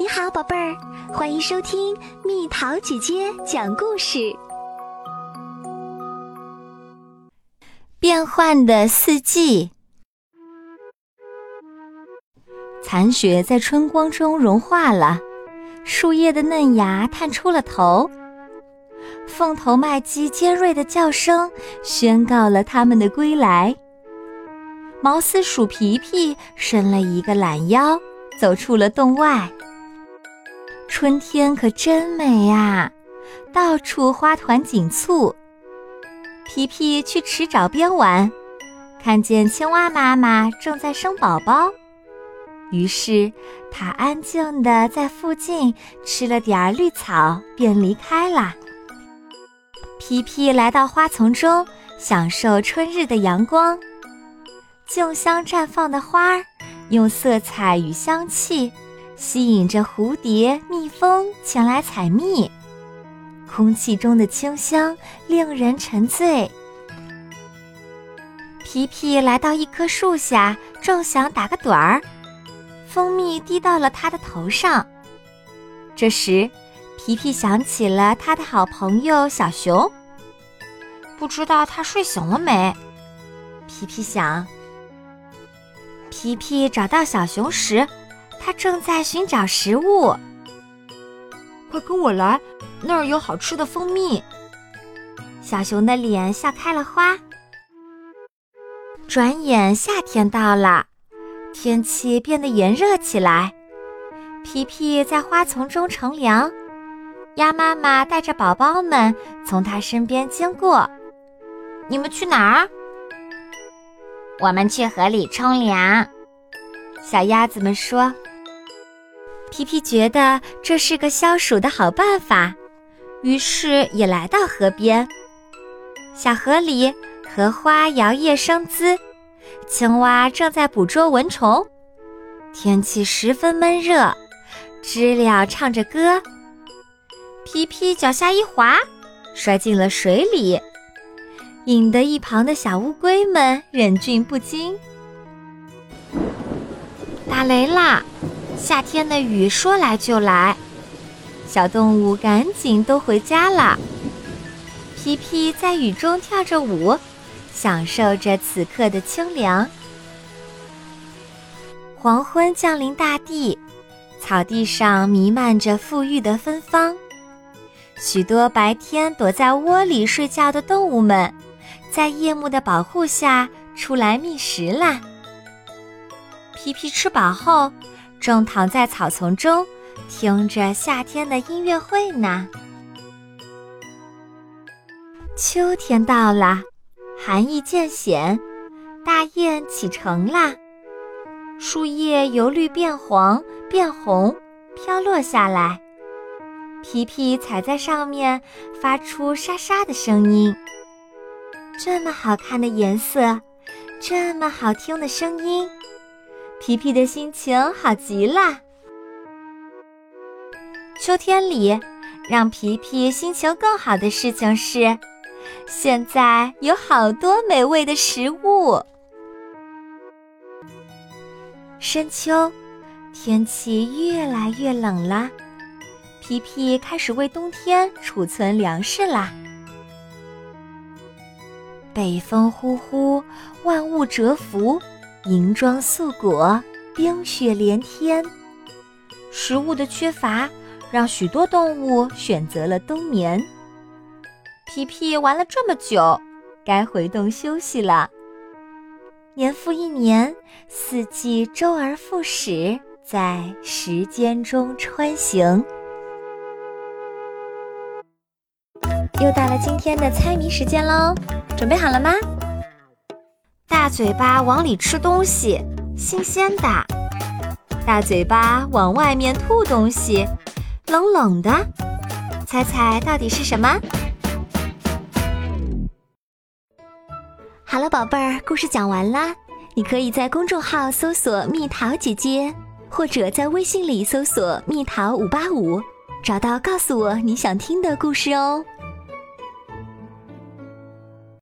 你好，宝贝儿，欢迎收听蜜桃姐姐讲故事。变幻的四季，残雪在春光中融化了，树叶的嫩芽探出了头，凤头麦鸡尖锐的叫声宣告了它们的归来。毛丝鼠皮皮伸了一个懒腰，走出了洞外。春天可真美呀，到处花团锦簇。皮皮去池沼边玩，看见青蛙妈妈正在生宝宝，于是他安静地在附近吃了点绿草，便离开了。皮皮来到花丛中，享受春日的阳光。竞相绽放的花儿，用色彩与香气。吸引着蝴蝶、蜜蜂前来采蜜，空气中的清香令人沉醉。皮皮来到一棵树下，正想打个盹儿，蜂蜜滴到了他的头上。这时，皮皮想起了他的好朋友小熊，不知道他睡醒了没？皮皮想。皮皮找到小熊时。他正在寻找食物，快跟我来，那儿有好吃的蜂蜜。小熊的脸笑开了花。转眼夏天到了，天气变得炎热起来。皮皮在花丛中乘凉，鸭妈妈带着宝宝们从它身边经过。你们去哪儿？我们去河里冲凉。小鸭子们说。皮皮觉得这是个消暑的好办法，于是也来到河边。小河里，荷花摇曳生姿，青蛙正在捕捉蚊虫。天气十分闷热，知了唱着歌。皮皮脚下一滑，摔进了水里，引得一旁的小乌龟们忍俊不禁。打雷啦！夏天的雨说来就来，小动物赶紧都回家了。皮皮在雨中跳着舞，享受着此刻的清凉。黄昏降临大地，草地上弥漫着馥郁的芬芳。许多白天躲在窝里睡觉的动物们，在夜幕的保护下出来觅食啦。皮皮吃饱后。正躺在草丛中，听着夏天的音乐会呢。秋天到了，寒意渐显，大雁启程啦。树叶由绿变黄变红，飘落下来。皮皮踩在上面，发出沙沙的声音。这么好看的颜色，这么好听的声音。皮皮的心情好极了。秋天里，让皮皮心情更好的事情是，现在有好多美味的食物。深秋，天气越来越冷了，皮皮开始为冬天储存粮食啦。北风呼呼，万物蛰伏。银装素裹，冰雪连天，食物的缺乏让许多动物选择了冬眠。皮皮玩了这么久，该回洞休息了。年复一年，四季周而复始，在时间中穿行。又到了今天的猜谜时间喽，准备好了吗？大嘴巴往里吃东西，新鲜的；大嘴巴往外面吐东西，冷冷的。猜猜到底是什么？好了，宝贝儿，故事讲完啦。你可以在公众号搜索“蜜桃姐姐”，或者在微信里搜索“蜜桃五八五”，找到告诉我你想听的故事哦。